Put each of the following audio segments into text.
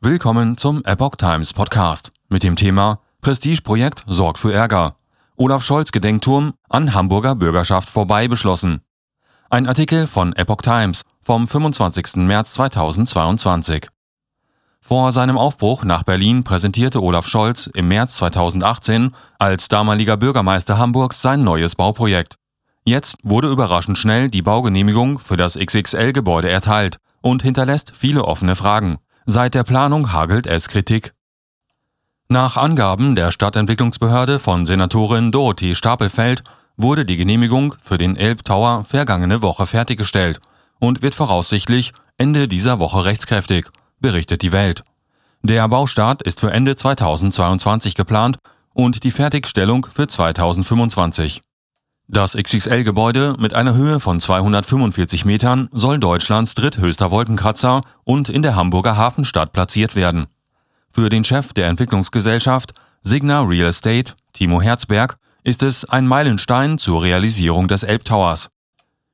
Willkommen zum Epoch Times Podcast mit dem Thema Prestigeprojekt sorgt für Ärger. Olaf Scholz Gedenkturm an Hamburger Bürgerschaft vorbei beschlossen. Ein Artikel von Epoch Times vom 25. März 2022. Vor seinem Aufbruch nach Berlin präsentierte Olaf Scholz im März 2018 als damaliger Bürgermeister Hamburgs sein neues Bauprojekt. Jetzt wurde überraschend schnell die Baugenehmigung für das XXL-Gebäude erteilt und hinterlässt viele offene Fragen. Seit der Planung hagelt es Kritik. Nach Angaben der Stadtentwicklungsbehörde von Senatorin Dorothee Stapelfeld wurde die Genehmigung für den Elbtower vergangene Woche fertiggestellt und wird voraussichtlich Ende dieser Woche rechtskräftig, berichtet die Welt. Der Baustart ist für Ende 2022 geplant und die Fertigstellung für 2025. Das XXL-Gebäude mit einer Höhe von 245 Metern soll Deutschlands dritthöchster Wolkenkratzer und in der Hamburger Hafenstadt platziert werden. Für den Chef der Entwicklungsgesellschaft Signa Real Estate, Timo Herzberg, ist es ein Meilenstein zur Realisierung des Elbtowers.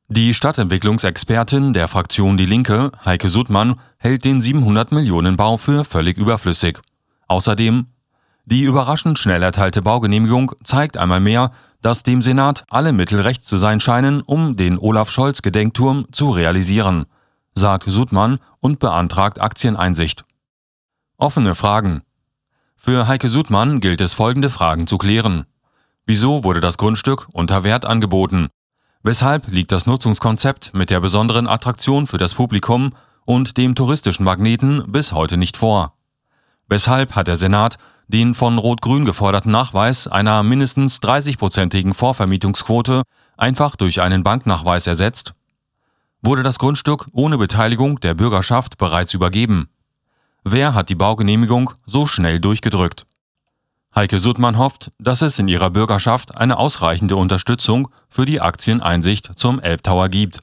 Die Stadtentwicklungsexpertin der Fraktion Die Linke, Heike Sudmann, hält den 700 Millionen Bau für völlig überflüssig. Außerdem die überraschend schnell erteilte Baugenehmigung zeigt einmal mehr, dass dem Senat alle Mittel recht zu sein scheinen, um den Olaf Scholz Gedenkturm zu realisieren, sagt Sudmann und beantragt Aktieneinsicht. Offene Fragen. Für Heike Sudmann gilt es folgende Fragen zu klären. Wieso wurde das Grundstück unter Wert angeboten? Weshalb liegt das Nutzungskonzept mit der besonderen Attraktion für das Publikum und dem touristischen Magneten bis heute nicht vor? Weshalb hat der Senat den von Rot-Grün geforderten Nachweis einer mindestens 30-prozentigen Vorvermietungsquote einfach durch einen Banknachweis ersetzt? Wurde das Grundstück ohne Beteiligung der Bürgerschaft bereits übergeben? Wer hat die Baugenehmigung so schnell durchgedrückt? Heike Suttmann hofft, dass es in ihrer Bürgerschaft eine ausreichende Unterstützung für die Aktieneinsicht zum Elbtower gibt.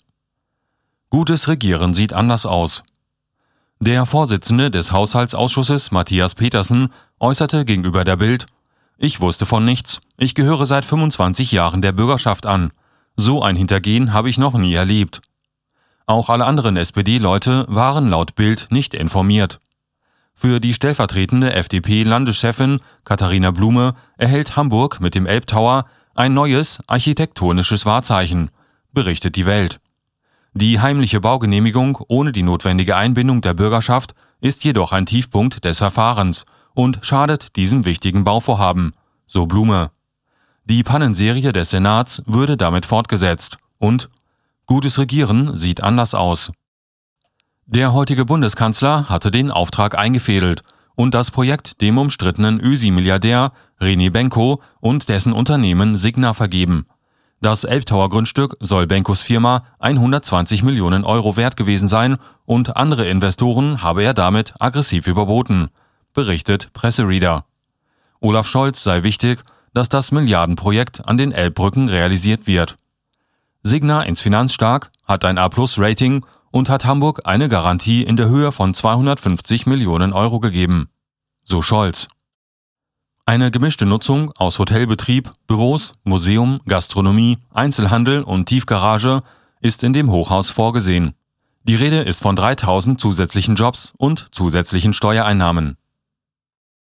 Gutes Regieren sieht anders aus. Der Vorsitzende des Haushaltsausschusses Matthias Petersen äußerte gegenüber der Bild Ich wusste von nichts. Ich gehöre seit 25 Jahren der Bürgerschaft an. So ein Hintergehen habe ich noch nie erlebt. Auch alle anderen SPD-Leute waren laut Bild nicht informiert. Für die stellvertretende FDP-Landeschefin Katharina Blume erhält Hamburg mit dem Elbtower ein neues architektonisches Wahrzeichen, berichtet die Welt. Die heimliche Baugenehmigung ohne die notwendige Einbindung der Bürgerschaft ist jedoch ein Tiefpunkt des Verfahrens und schadet diesem wichtigen Bauvorhaben, so Blume. Die Pannenserie des Senats würde damit fortgesetzt und gutes Regieren sieht anders aus. Der heutige Bundeskanzler hatte den Auftrag eingefädelt und das Projekt dem umstrittenen Ösi-Milliardär René Benko und dessen Unternehmen Signa vergeben. Das Elbtower-Grundstück soll Benkos Firma 120 Millionen Euro wert gewesen sein und andere Investoren habe er damit aggressiv überboten, berichtet Pressereader. Olaf Scholz sei wichtig, dass das Milliardenprojekt an den Elbbrücken realisiert wird. Signa ins Finanzstark hat ein A-Plus-Rating und hat Hamburg eine Garantie in der Höhe von 250 Millionen Euro gegeben. So Scholz. Eine gemischte Nutzung aus Hotelbetrieb, Büros, Museum, Gastronomie, Einzelhandel und Tiefgarage ist in dem Hochhaus vorgesehen. Die Rede ist von 3000 zusätzlichen Jobs und zusätzlichen Steuereinnahmen.